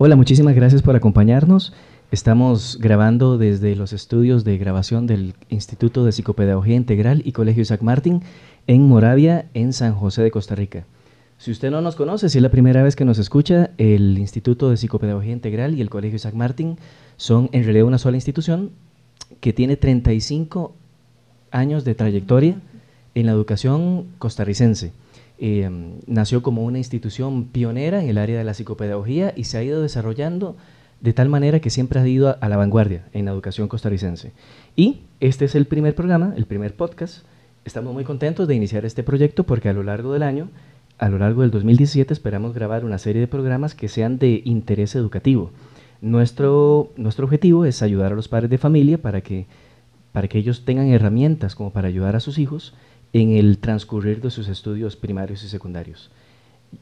Hola, muchísimas gracias por acompañarnos. Estamos grabando desde los estudios de grabación del Instituto de Psicopedagogía Integral y Colegio Isaac Martín en Moravia, en San José de Costa Rica. Si usted no nos conoce, si es la primera vez que nos escucha, el Instituto de Psicopedagogía Integral y el Colegio Isaac Martín son en realidad una sola institución que tiene 35 años de trayectoria en la educación costarricense. Eh, nació como una institución pionera en el área de la psicopedagogía y se ha ido desarrollando de tal manera que siempre ha ido a, la vanguardia en la educación costarricense. Y este es el primer programa, el primer podcast. Estamos muy contentos de iniciar este proyecto porque a lo largo del año, a lo largo del 2017, esperamos grabar una serie de programas que sean de interés educativo. Nuestro, nuestro objetivo es ayudar a los padres de familia para que, para que ellos tengan herramientas como para ayudar a sus hijos en el transcurrir de sus estudios primarios y secundarios.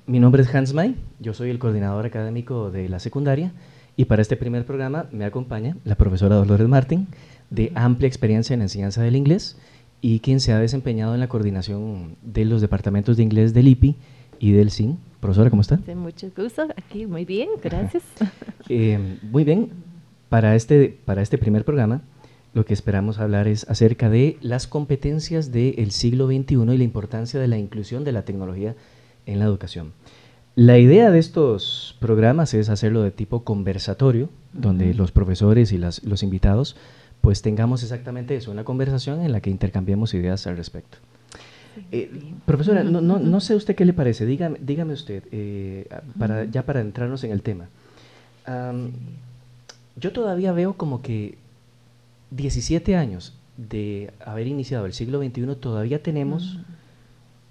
Mi nombre es Hans May, yo soy el coordinador académico de la secundaria y para este primer programa me acompaña la profesora Dolores Martín, de amplia experiencia en la enseñanza del inglés y quien se ha desempeñado en la coordinación de los departamentos de inglés del IPI y del SIN. Profesora, ¿cómo está? Sí, mucho gusto, aquí muy bien, gracias. Eh, muy bien, para este, para este primer programa lo que esperamos hablar es acerca de las competencias del siglo XXI y la importancia de la inclusión de la tecnología en la educación. La idea de estos programas es hacerlo de tipo conversatorio, donde los profesores y los invitados pues tengamos exactamente eso, una conversación en la que intercambiemos ideas al respecto. Eh, profesora, no, no, sé usted qué le parece, dígame, dígame usted, eh, para, ya para entrarnos en el tema. yo todavía veo como que 17 años de haber iniciado el siglo XXI, todavía tenemos,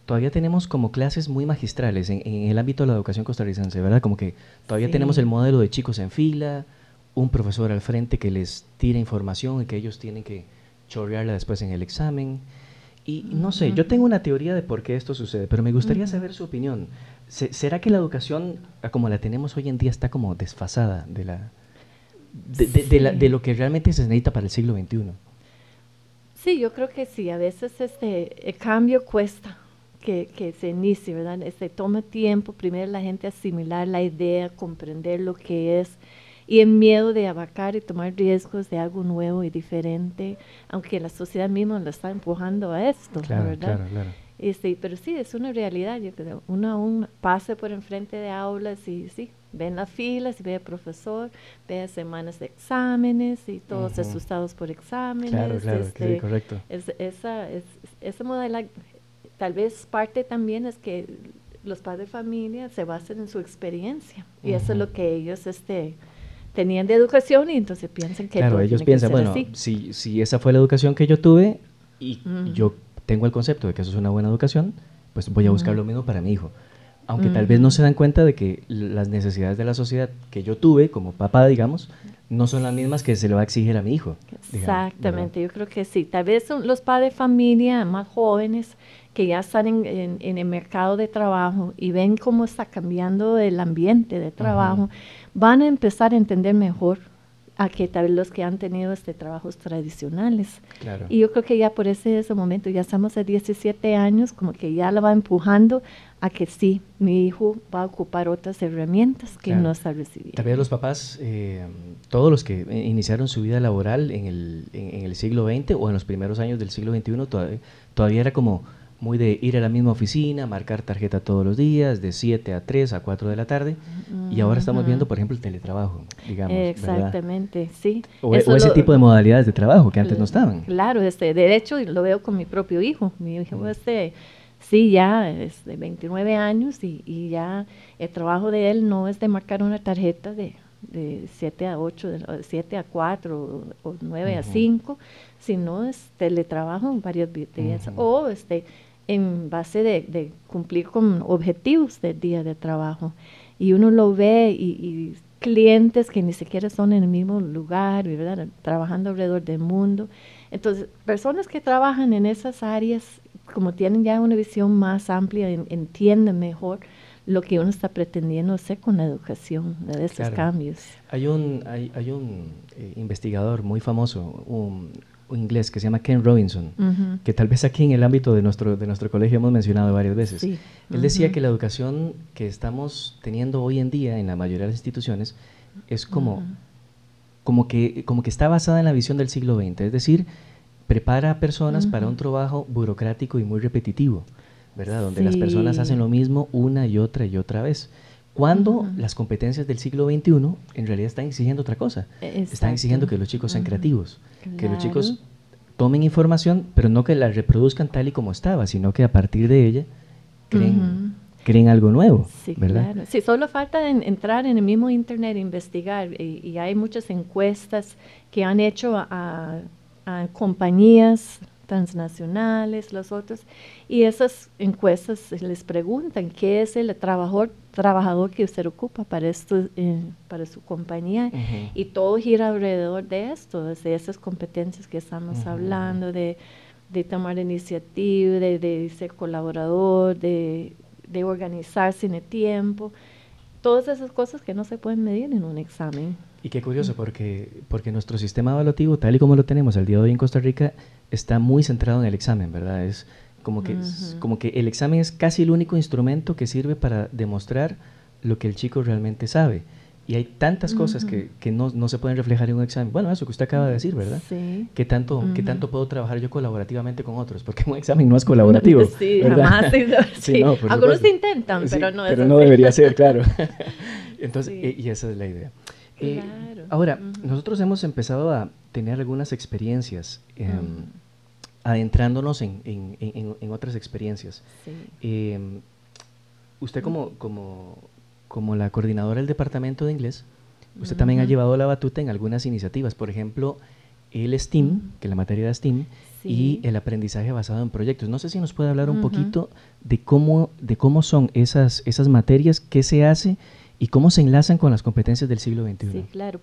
todavía tenemos como clases muy magistrales en, el ámbito de la educación costarricense, ¿verdad? Como que todavía tenemos el modelo de chicos en fila, un profesor al frente que les tira información y que ellos tienen que chorrearla después en el examen. Y no sé, yo tengo una teoría de por qué esto sucede, pero me gustaría saber su opinión. ¿Será que la educación como la tenemos hoy en día está como desfasada de la, de, lo que realmente se necesita para el siglo XXI. Sí, yo creo que sí. A veces este, el cambio cuesta que, que se inicie, ¿verdad? Este, toma tiempo primero la gente asimilar la idea, comprender lo que es y el miedo de abarcar y tomar riesgos de algo nuevo y diferente, aunque la sociedad misma lo está empujando a esto, ¿verdad? Claro, claro. Este, pero sí, es una realidad, yo creo. Uno aún pase por enfrente de aulas y sí, ven las filas y ve al profesor, ve semanas de exámenes y todos asustados por exámenes. Claro, claro, este, correcto. Es, esa, es, esa modalidad, tal vez parte también es que los padres de familia se basan en su experiencia y eso es lo que ellos este, tenían de educación y entonces piensan que... Claro, ellos piensan, bueno, Si, si esa fue la educación que yo tuve y yo tengo el concepto de que eso es una buena educación, pues voy a buscar lo mismo para mi hijo aunque tal vez no se dan cuenta de que las necesidades de la sociedad que yo tuve como papá, digamos, no son las mismas que se le va a exigir a mi hijo. Exactamente, yo creo que sí. Tal vez son los padres de familia más jóvenes que ya están en, el mercado de trabajo y ven cómo está cambiando el ambiente de trabajo, van a empezar a entender mejor a que tal vez los que han tenido este trabajos tradicionales. Y yo creo que ya por ese, ese momento, ya estamos a 17 años, como que ya lo va empujando a que sí, mi hijo va a ocupar otras herramientas que no está recibiendo. Vez los papás, eh, todos los que iniciaron su vida laboral en el, en, el siglo XX o en los primeros años del siglo XXI, todavía, todavía era como muy de ir a la misma oficina, marcar tarjeta todos los días, de 7 a 3 a 4 de la tarde, y ahora estamos viendo, por ejemplo, el teletrabajo, digamos. Exactamente, sí. O, ese tipo de modalidades de trabajo que antes no estaban. Claro, este, de hecho lo veo con mi propio hijo. Mi hijo, este, sí, ya es de 29 años y, y, ya el trabajo de él no es de marcar una tarjeta de, de 7 a 8, de 7 a 4 o, 9 a 5, sino es teletrabajo varios días. O este en base de, cumplir con objetivos del día de trabajo. Y uno lo ve y, clientes que ni siquiera son en el mismo lugar, ¿verdad? trabajando alrededor del mundo. Entonces, personas que trabajan en esas áreas, como tienen ya una visión más amplia, entienden mejor lo que uno está pretendiendo hacer con la educación de esos cambios. Hay un, hay, hay un eh, investigador muy famoso, un, inglés que se llama Ken Robinson, que tal vez aquí en el ámbito de nuestro, de nuestro colegio hemos mencionado varias veces. Él decía que la educación que estamos teniendo hoy en día en la mayoría de las instituciones es como, como, que, como que está basada en la visión del siglo XX, es decir, prepara a personas para un trabajo burocrático y muy repetitivo, ¿verdad? Donde las personas hacen lo mismo una y otra y otra vez. Cuando las competencias del siglo XXI en realidad están exigiendo otra cosa. Están exigiendo que los chicos sean creativos, que los chicos tomen información, pero no que la reproduzcan tal y como estaba, sino que a partir de ella creen, creen algo nuevo. Sí, ¿verdad? claro. Sí, solo falta entrar en el mismo Internet e investigar. Y, hay muchas encuestas que han hecho a, a compañías transnacionales, los otros, y esas encuestas les preguntan qué es el trabajador, trabajador que usted ocupa para, esto, eh, para su compañía, y todo gira alrededor de esto, de esas competencias que estamos hablando, de, de, tomar iniciativa, de, de ser colaborador, de, de organizarse en el tiempo, todas esas cosas que no se pueden medir en un examen. Y qué curioso, porque, porque nuestro sistema evaluativo, tal y como lo tenemos el día de hoy en Costa Rica, está muy centrado en el examen, ¿verdad? Es como que, como que el examen es casi el único instrumento que sirve para demostrar lo que el chico realmente sabe. Y hay tantas cosas que, que no, no, se pueden reflejar en un examen. Bueno, eso que usted acaba de decir, ¿verdad? Sí. ¿Qué tanto, ¿qué tanto puedo trabajar yo colaborativamente con otros? Porque un examen no es colaborativo. Sí, jamás. Sí, Algunos intentan, pero no Pero no debería ser, claro. Entonces, y esa es la idea. Eh, ahora, nosotros hemos empezado a tener algunas experiencias, em, adentrándonos en, en, otras experiencias. Em, usted como, como, como la coordinadora del departamento de inglés, usted también ha llevado la batuta en algunas iniciativas, por ejemplo, el STEAM, que es la materia de STEAM, y el aprendizaje basado en proyectos. No sé si nos puede hablar un poquito de cómo, de cómo son esas, esas materias, qué se hace ¿Y cómo se enlazan con las competencias del siglo XXI? Sí, claro.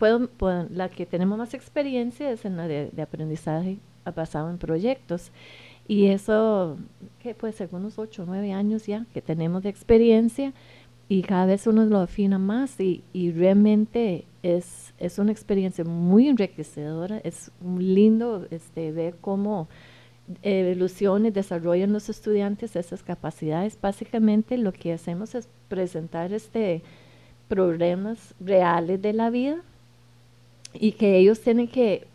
La que tenemos más experiencia es en la de, aprendizaje basado en proyectos. Y eso, que puede ser unos 8 o 9 años ya que tenemos de experiencia y cada vez uno lo afina más y, y realmente es, es una experiencia muy enriquecedora. Es lindo este, ver cómo evolucionan y desarrollan los estudiantes esas capacidades. Básicamente lo que hacemos es presentar este problemas reales de la vida y que ellos tienen que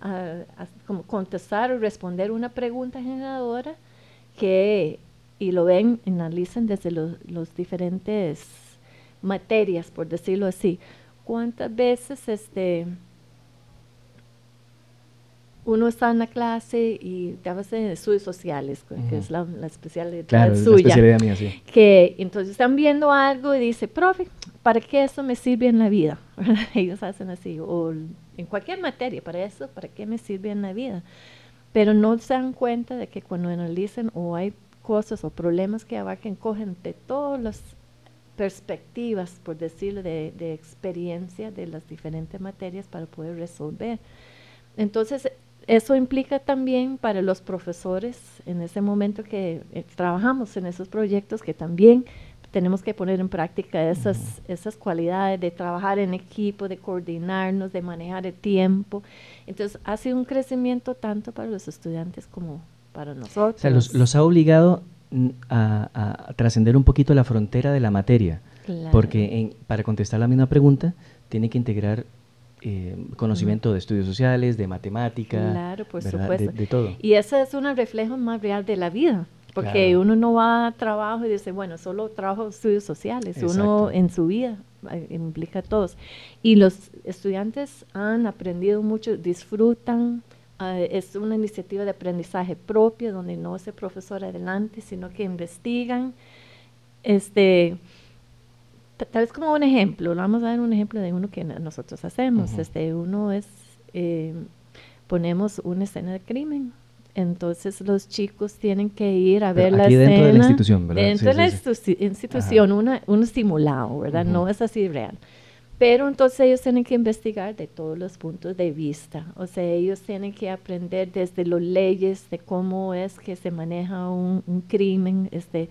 ah, como contestar o responder una pregunta generadora que y lo ven, analizan desde los, los diferentes materias, por decirlo así. ¿Cuántas veces este uno está en la clase y te hablas de estudios sociales, que es la, especialidad suya. La especialidad mía, sí. Que entonces están viendo algo y dice, profe, ¿para qué eso me sirve en la vida? Ellos hacen así, o en cualquier materia, para eso, ¿para qué me sirve en la vida? Pero no se dan cuenta de que cuando analizan o hay cosas o problemas que abarquen, cogen de todas las perspectivas, por decirlo, de, de experiencia de las diferentes materias para poder resolver. Entonces, eso implica también para los profesores en ese momento que eh, trabajamos en esos proyectos que también tenemos que poner en práctica esas, esas cualidades de trabajar en equipo, de coordinarnos, de manejar el tiempo. Entonces ha sido un crecimiento tanto para los estudiantes como para nosotros. O sea, los, ha obligado mm, a, trascender un poquito la frontera de la materia, porque para contestar la misma pregunta tiene que integrar eh, conocimiento de estudios sociales, de matemática, claro, por supuesto. De, todo. Y ese es un reflejo más real de la vida, porque uno no va a trabajo y dice, bueno, solo trabajo estudios sociales, uno en su vida eh, implica a todos. Y los estudiantes han aprendido mucho, disfrutan, eh, es una iniciativa de aprendizaje propio, donde no es el profesor adelante, sino que investigan. Este, tal vez como un ejemplo, vamos a dar un ejemplo de uno que nosotros hacemos. este Uno es, eh, ponemos una escena de crimen. Entonces los chicos tienen que ir a ver la escena. dentro de la institución, ¿verdad? Dentro de la institución, una, un simulado, ¿verdad? No es así real. Pero entonces ellos tienen que investigar de todos los puntos de vista. O sea, ellos tienen que aprender desde las leyes de cómo es que se maneja un, un crimen, este,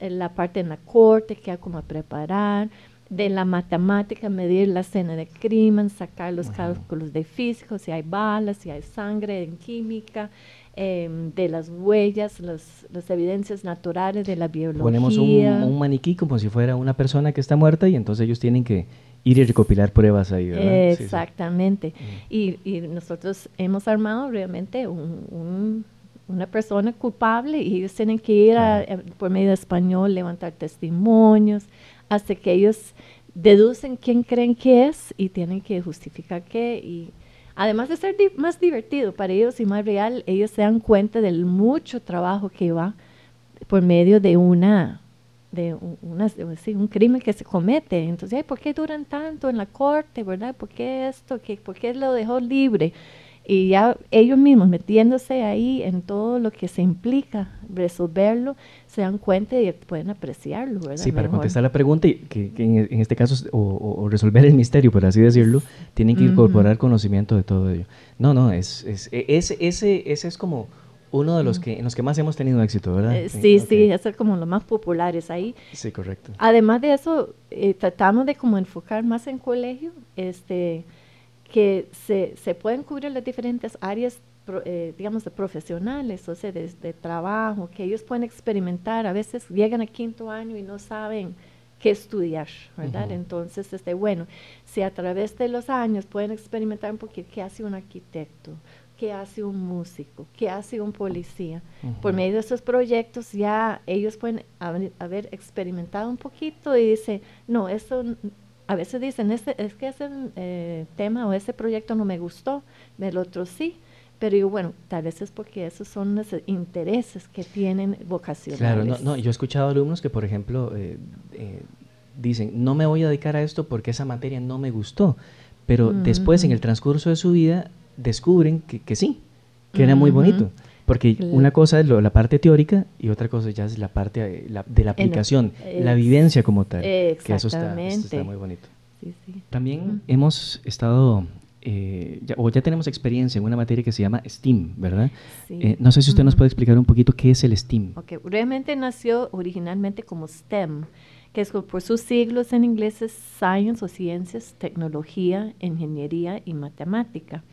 la parte en la corte, que hay como preparar, de la matemática, medir la escena de crimen, sacar los cálculos de físico, si hay balas, si hay sangre en química, em, de las huellas, las evidencias naturales de la biología. Ponemos un, maniquí como si fuera una persona que está muerta y entonces ellos tienen que ir y recopilar pruebas ahí, ¿verdad? Exactamente. Y, y, nosotros hemos armado realmente un, una persona culpable y ellos tienen que ir por medio de español, levantar testimonios, hasta que ellos deducen quién creen que es y tienen que justificar qué. Y además de ser más divertido para ellos y más real, ellos se dan cuenta del mucho trabajo que va por medio de una de una, un crimen que se comete. Entonces, ¿por qué duran tanto en la corte, verdad? ¿Por qué esto? ¿Qué, ¿Por qué lo dejó libre? Y ya ellos mismos metiéndose ahí en todo lo que se implica resolverlo, se dan cuenta y pueden apreciarlo, ¿verdad? Sí, para contestar la pregunta, que, en, este caso, o, resolver el misterio, por así decirlo, tienen que incorporar conocimiento de todo ello. No, no, es, es, e, ese, ese, ese es como uno de los que en los que más hemos tenido éxito, ¿verdad? Eh, sí, sí, es como los más populares ahí. Sí, correcto. Además de eso, eh, tratamos de como enfocar más en colegio, este que se, se pueden cubrir las diferentes áreas, eh, digamos, de profesionales, o sea, de, trabajo, que ellos pueden experimentar. A veces llegan a quinto año y no saben qué estudiar, ¿verdad? Entonces, este, bueno, si a través de los años pueden experimentar un poquito qué hace un arquitecto, qué hace un músico, qué hace un policía. Por medio de esos proyectos ya ellos pueden haber, haber experimentado un poquito y dice, no, eso a veces dicen, este, es que ese eh, tema o ese proyecto no me gustó, el otro sí. Pero yo, bueno, tal vez es porque esos son los intereses que tienen vocacionales. Claro, no, yo he escuchado alumnos que, por ejemplo, eh, eh, dicen, no me voy a dedicar a esto porque esa materia no me gustó. Pero después, en el transcurso de su vida, descubren que, que sí, que era muy bonito. Porque una cosa es la parte teórica y otra cosa ya es la parte eh, de la aplicación, la vivencia como tal. Que eso está, muy bonito. También hemos estado, eh, o ya tenemos experiencia en una materia que se llama STEAM, ¿verdad? Eh, no sé si usted nos puede explicar un poquito qué es el STEAM. Ok, realmente nació originalmente como STEM, que es por sus siglos en inglés es Science o Ciencias, Tecnología, Ingeniería y Matemática.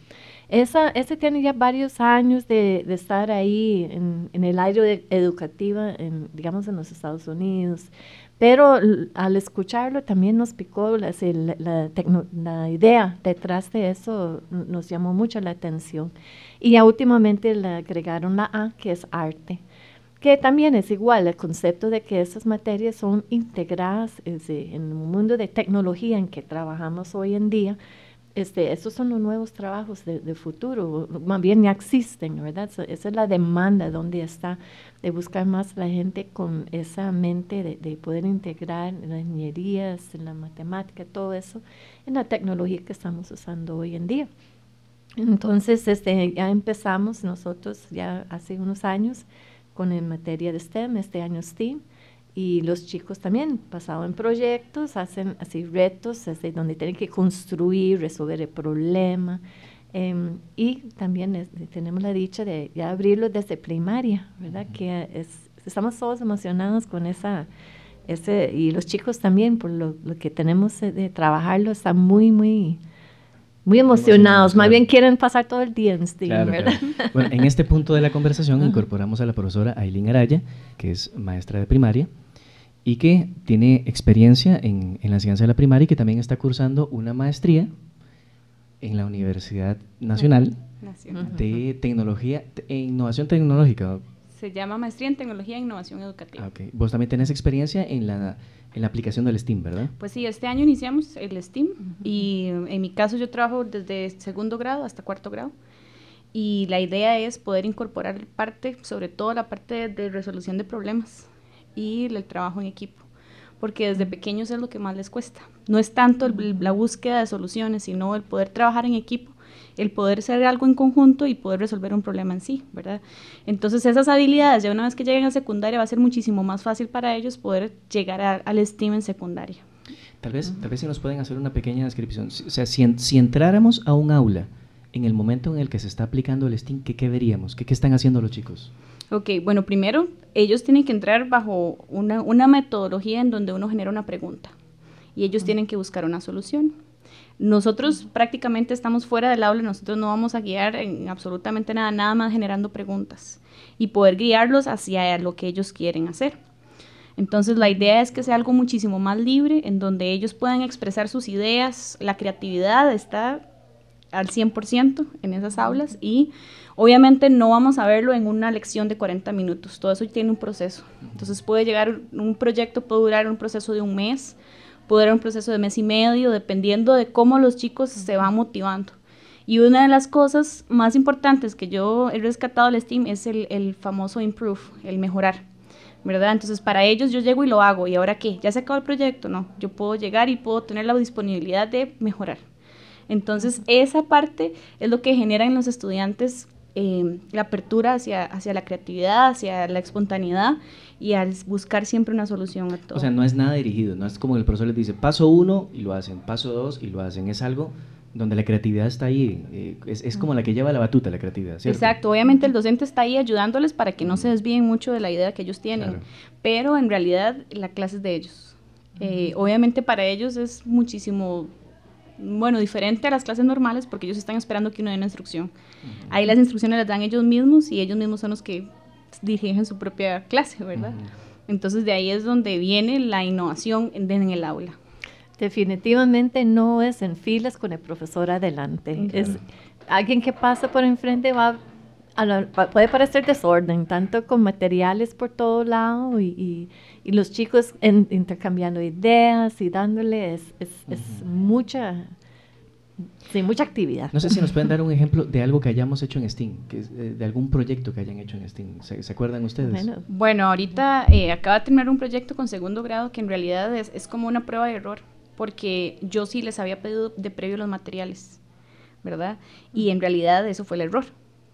Esa, ese tiene ya varios años de, de estar ahí en, en, el aire educativo, en, digamos, en los Estados Unidos. Pero al escucharlo también nos picó la, la, la, idea detrás de eso, nos llamó mucho la atención. Y ya últimamente le agregaron la A, que es arte que también es igual el concepto de que esas materias son integradas en un mundo de tecnología en que trabajamos hoy en día, este, esos son los nuevos trabajos de, futuro, más bien ya existen, ¿verdad? esa es la demanda donde está, de buscar más la gente con esa mente de, poder integrar las ingenierías, la matemática, todo eso, en la tecnología que estamos usando hoy en día. Entonces, este, ya empezamos nosotros ya hace unos años con en materia de STEM, este año STEAM, y los chicos también pasado en proyectos, hacen así retos así, donde tienen que construir, resolver el problema. Em, y también tenemos la dicha de ya abrirlo desde primaria, ¿verdad? Que es, estamos todos emocionados con esa, ese, y los chicos también, por lo, que tenemos de trabajarlo, están muy, muy, muy emocionados, más bien quieren pasar todo el día en STEAM, ¿verdad? Bueno, en este punto de la conversación incorporamos a la profesora Aileen Araya, que es maestra de primaria, y que tiene experiencia en, en la enseñanza de la primaria y que también está cursando una maestría en la Universidad Nacional, de Tecnología e Innovación Tecnológica. Se llama Maestría en Tecnología e Innovación Educativa. Ah, okay. Vos también tenés experiencia en la, en la aplicación del STEAM, ¿verdad? Pues sí, este año iniciamos el STEAM y en mi caso yo trabajo desde segundo grado hasta cuarto grado y la idea es poder incorporar parte, sobre todo la parte de resolución de problemas y el trabajo en equipo, porque desde pequeños es lo que más les cuesta. No es tanto la búsqueda de soluciones, sino el poder trabajar en equipo, el poder hacer algo en conjunto y poder resolver un problema en sí, ¿verdad? Entonces esas habilidades, ya una vez que lleguen a secundaria, va a ser muchísimo más fácil para ellos poder llegar al STEAM en secundaria. Tal vez, tal vez si nos pueden hacer una pequeña descripción. O sea, si, si entráramos a un aula en el momento en el que se está aplicando el STEAM, ¿qué, qué veríamos? ¿Qué, ¿Qué están haciendo los chicos? Ok, bueno, primero ellos tienen que entrar bajo una, una metodología en donde uno genera una pregunta y ellos tienen que buscar una solución. Nosotros prácticamente estamos fuera del aula, nosotros no vamos a guiar en absolutamente nada, nada más generando preguntas y poder guiarlos hacia lo que ellos quieren hacer. Entonces la idea es que sea algo muchísimo más libre, en donde ellos puedan expresar sus ideas, la creatividad está al 100% en esas aulas y obviamente no vamos a verlo en una lección de 40 minutos, todo eso tiene un proceso. Entonces puede llegar, un proyecto puede durar un proceso de un mes, puede durar un proceso de mes y medio, dependiendo de cómo los chicos se van motivando. Y una de las cosas más importantes que yo he rescatado del STEAM es el, el famoso improve, el mejorar. ¿verdad? Entonces, para ellos yo llego y lo hago. ¿Y ahora qué? ¿Ya se acabó el proyecto? No, yo puedo llegar y puedo tener la disponibilidad de mejorar. Entonces, esa parte es lo que genera en los estudiantes eh, la apertura hacia, hacia la creatividad, hacia la espontaneidad y al buscar siempre una solución a todo. O sea, no es nada dirigido, no es como el profesor les dice, paso uno y lo hacen, paso dos y lo hacen, es algo donde la creatividad está ahí, eh, es, es, como la que lleva la batuta, la creatividad, ¿cierto? Exacto, obviamente el docente está ahí ayudándoles para que no se desvíen mucho de la idea que ellos tienen, pero en realidad la clase es de ellos. Eh, obviamente para ellos es muchísimo, bueno, diferente a las clases normales porque ellos están esperando que uno dé una instrucción. Ahí las instrucciones las dan ellos mismos y ellos mismos son los que dirigen su propia clase, ¿verdad? Entonces de ahí es donde viene la innovación en el aula. Definitivamente no es en filas con el profesor adelante. Es alguien que pasa por enfrente va puede parecer desorden, tanto con materiales por todo lado y, y, los chicos intercambiando ideas y dándole es, es, mucha Sí, mucha actividad. No sé si nos pueden dar un ejemplo de algo que hayamos hecho en Steam, que eh, de algún proyecto que hayan hecho en Steam. ¿Se, acuerdan ustedes? Bueno, ahorita eh, acaba de terminar un proyecto con segundo grado que en realidad es, es como una prueba de error porque yo sí les había pedido de previo los materiales, ¿verdad? Y en realidad eso fue el error.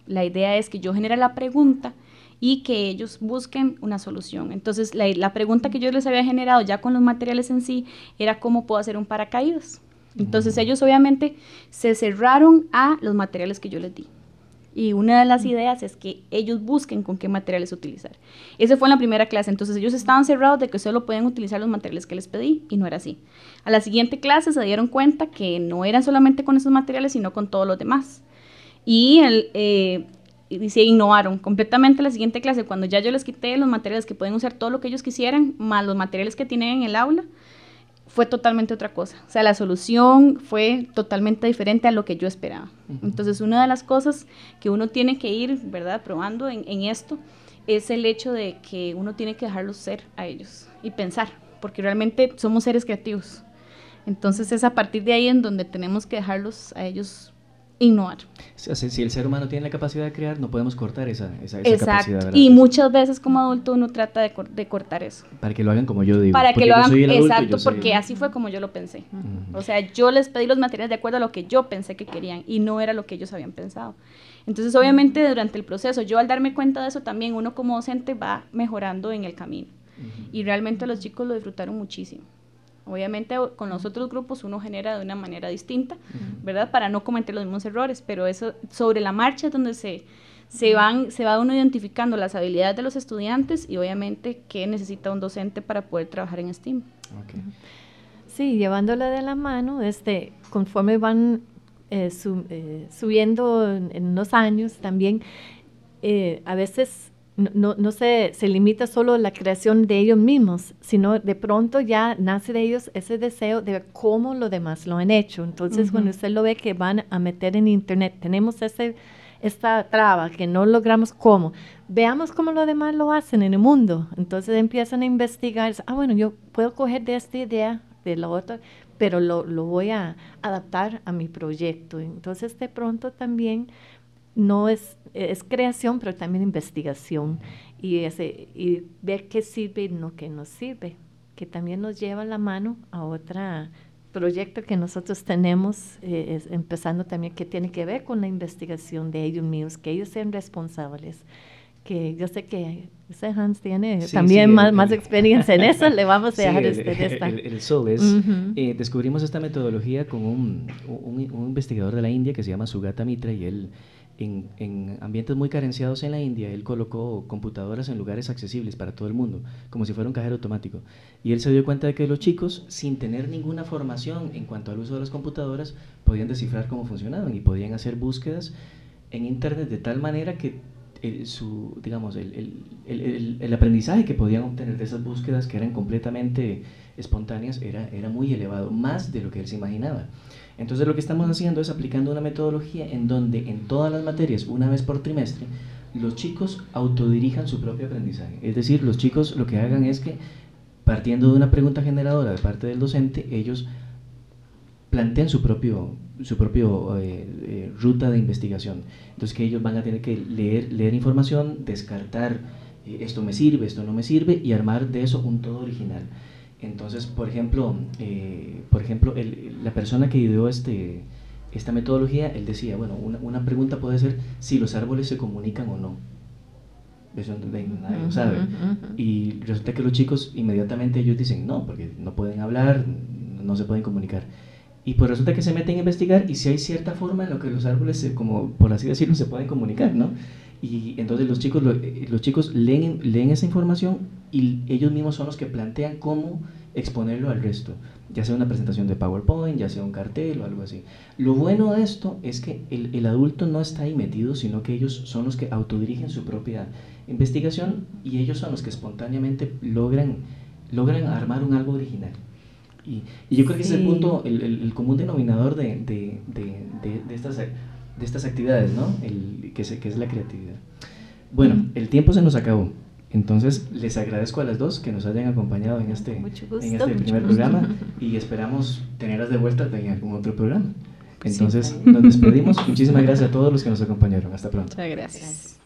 La idea es que yo genere la pregunta y que ellos busquen una solución. Entonces, la, pregunta que yo les había generado ya con los materiales en sí era cómo puedo hacer un paracaídas. Entonces, ellos obviamente se cerraron a los materiales que yo les di. Y una de las ideas es que ellos busquen con qué materiales utilizar. Ese fue en la primera clase. Entonces ellos estaban cerrados de que solo podían utilizar los materiales que les pedí y no era así. A la siguiente clase se dieron cuenta que no eran solamente con esos materiales, sino con todos los demás. Y, el, eh, y se innovaron completamente la siguiente clase. Cuando ya yo les quité los materiales que pueden usar todo lo que ellos quisieran, más los materiales que tienen en el aula, fue totalmente otra cosa. O sea, la solución fue totalmente diferente a lo que yo esperaba. Entonces, una de las cosas que uno tiene que ir, ¿verdad?, probando en, en, esto es el hecho de que uno tiene que dejarlos ser a ellos y pensar, porque realmente somos seres creativos. Entonces, es a partir de ahí en donde tenemos que dejarlos a ellos innovar. si el ser humano tiene la capacidad de crear, no podemos cortar esa, esa, esa capacidad. Y muchas veces como adulto uno trata de, de, cortar eso. Para que lo hagan como yo digo. Para que lo hagan, exacto, porque así fue como yo lo pensé. O sea, yo les pedí los materiales de acuerdo a lo que yo pensé que querían y no era lo que ellos habían pensado. Entonces, obviamente, durante el proceso, yo al darme cuenta de eso también, uno como docente va mejorando en el camino. Y realmente los chicos lo disfrutaron muchísimo. Obviamente con los otros grupos uno genera de una manera distinta, ¿verdad? Para no cometer los mismos errores, pero eso sobre la marcha es donde se, se, van, se va uno identificando las habilidades de los estudiantes y obviamente qué necesita un docente para poder trabajar en STEAM. Sí, llevándola de la mano, este, conforme van eh, eh, subiendo en, los años también, eh, a veces no, no se, se, limita solo a la creación de ellos mismos, sino de pronto ya nace de ellos ese deseo de ver cómo los demás lo han hecho. Entonces, cuando usted lo ve que van a meter en internet, tenemos ese, esta traba que no logramos cómo, veamos cómo los demás lo hacen en el mundo. Entonces empiezan a investigar, ah, bueno, yo puedo coger de esta idea, de la otra, pero lo, lo voy a adaptar a mi proyecto. Entonces, de pronto también no es, es creación, pero también investigación y, ese, y ver qué sirve y no qué no sirve, que también nos lleva la mano a otro proyecto que nosotros tenemos, eh, empezando también que tiene que ver con la investigación de ellos mismos, que ellos sean responsables que yo sé que ese Hans tiene también más, más, experiencia en eso, le vamos a dejar este, esta. El, el, eh, descubrimos esta metodología con un, un, un, investigador de la India que se llama Sugata Mitra y él en, en, ambientes muy carenciados en la India, él colocó computadoras en lugares accesibles para todo el mundo, como si fuera un cajero automático. Y él se dio cuenta de que los chicos, sin tener ninguna formación en cuanto al uso de las computadoras, podían descifrar cómo funcionaban y podían hacer búsquedas en Internet de tal manera que el, su, digamos, el, el, el, aprendizaje que podían obtener de esas búsquedas, que eran completamente espontáneas, era, era muy elevado, más de lo que él se imaginaba. Entonces lo que estamos haciendo es aplicando una metodología en donde en todas las materias, una vez por trimestre, los chicos autodirijan su propio aprendizaje. Es decir, los chicos lo que hagan es que, partiendo de una pregunta generadora de parte del docente, ellos plantean su propio, su propio eh, eh, ruta de investigación. Entonces que ellos van a tener que leer, leer información, descartar eh, esto me sirve, esto no me sirve y armar de eso un todo original. Entonces, por ejemplo, por ejemplo la persona que ideó este, esta metodología, él decía, bueno, una, una, pregunta puede ser si los árboles se comunican o no. Eso nadie lo sabe. Y resulta que los chicos inmediatamente ellos dicen, no, porque no pueden hablar, no se pueden comunicar. Y pues resulta que se meten a investigar y si hay cierta forma en la que los árboles, como por así decirlo, se pueden comunicar, ¿no? Y entonces los chicos, eh, los chicos leen, leen esa información y ellos mismos son los que plantean cómo exponerlo al resto, ya sea una presentación de PowerPoint, ya sea un cartel o algo así. Lo bueno de esto es que el, el adulto no está ahí metido, sino que ellos son los que autodirigen su propia investigación y ellos son los que espontáneamente logran, logran armar un algo original. Y, yo creo que ese es el punto, el, el, común denominador de, de, de, de, estas, de estas actividades, ¿no? El, que, que es la creatividad. Bueno, el tiempo se nos acabó. Entonces, les agradezco a las dos que nos hayan acompañado en este, en este primer programa y esperamos tenerlas de vuelta en algún otro programa. Entonces, nos despedimos. Muchísimas gracias a todos los que nos acompañaron. Hasta pronto. Muchas gracias.